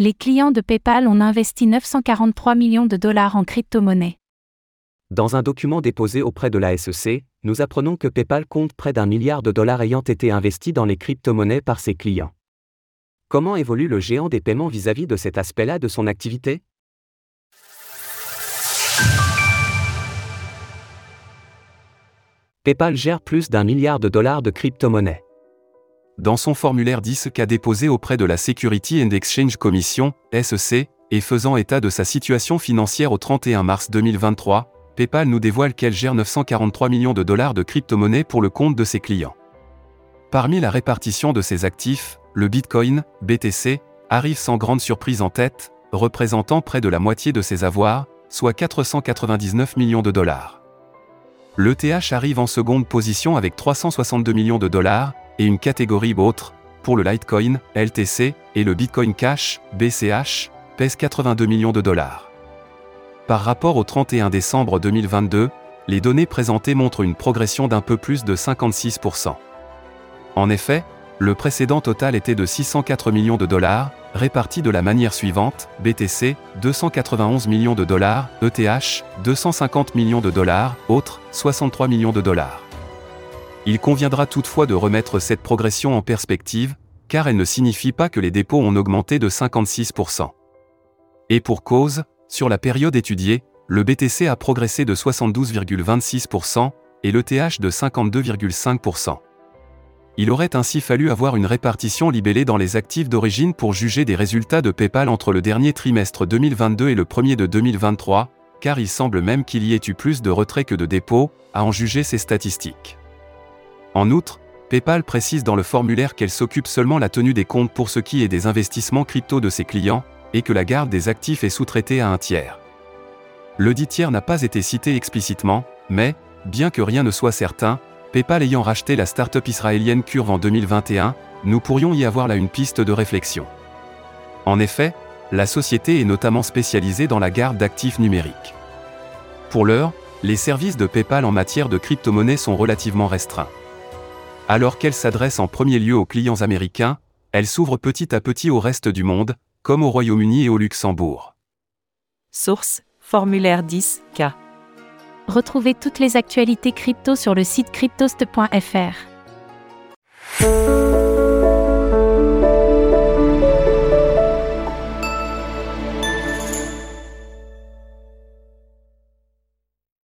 Les clients de PayPal ont investi 943 millions de dollars en crypto-monnaies. Dans un document déposé auprès de la SEC, nous apprenons que PayPal compte près d'un milliard de dollars ayant été investis dans les crypto-monnaies par ses clients. Comment évolue le géant des paiements vis-à-vis de cet aspect-là de son activité? PayPal gère plus d'un milliard de dollars de crypto-monnaies. Dans son formulaire 10 qu'a déposé auprès de la Security and Exchange Commission, SEC, et faisant état de sa situation financière au 31 mars 2023, PayPal nous dévoile qu'elle gère 943 millions de dollars de crypto-monnaies pour le compte de ses clients. Parmi la répartition de ses actifs, le Bitcoin, BTC, arrive sans grande surprise en tête, représentant près de la moitié de ses avoirs, soit 499 millions de dollars. L'ETH arrive en seconde position avec 362 millions de dollars, et une catégorie autre, pour le Litecoin, LTC, et le Bitcoin Cash, BCH, pèse 82 millions de dollars. Par rapport au 31 décembre 2022, les données présentées montrent une progression d'un peu plus de 56%. En effet, le précédent total était de 604 millions de dollars, répartis de la manière suivante, BTC, 291 millions de dollars, ETH, 250 millions de dollars, autres, 63 millions de dollars. Il conviendra toutefois de remettre cette progression en perspective, car elle ne signifie pas que les dépôts ont augmenté de 56%. Et pour cause, sur la période étudiée, le BTC a progressé de 72,26% et l'ETH de 52,5%. Il aurait ainsi fallu avoir une répartition libellée dans les actifs d'origine pour juger des résultats de PayPal entre le dernier trimestre 2022 et le premier de 2023, car il semble même qu'il y ait eu plus de retraits que de dépôts, à en juger ces statistiques. En outre, PayPal précise dans le formulaire qu'elle s'occupe seulement la tenue des comptes pour ce qui est des investissements crypto de ses clients, et que la garde des actifs est sous-traitée à un tiers. Le dit tiers n'a pas été cité explicitement, mais, bien que rien ne soit certain, PayPal ayant racheté la start-up israélienne Curve en 2021, nous pourrions y avoir là une piste de réflexion. En effet, la société est notamment spécialisée dans la garde d'actifs numériques. Pour l'heure, les services de PayPal en matière de crypto-monnaie sont relativement restreints. Alors qu'elle s'adresse en premier lieu aux clients américains, elle s'ouvre petit à petit au reste du monde, comme au Royaume-Uni et au Luxembourg. Source Formulaire 10K. Retrouvez toutes les actualités crypto sur le site cryptost.fr.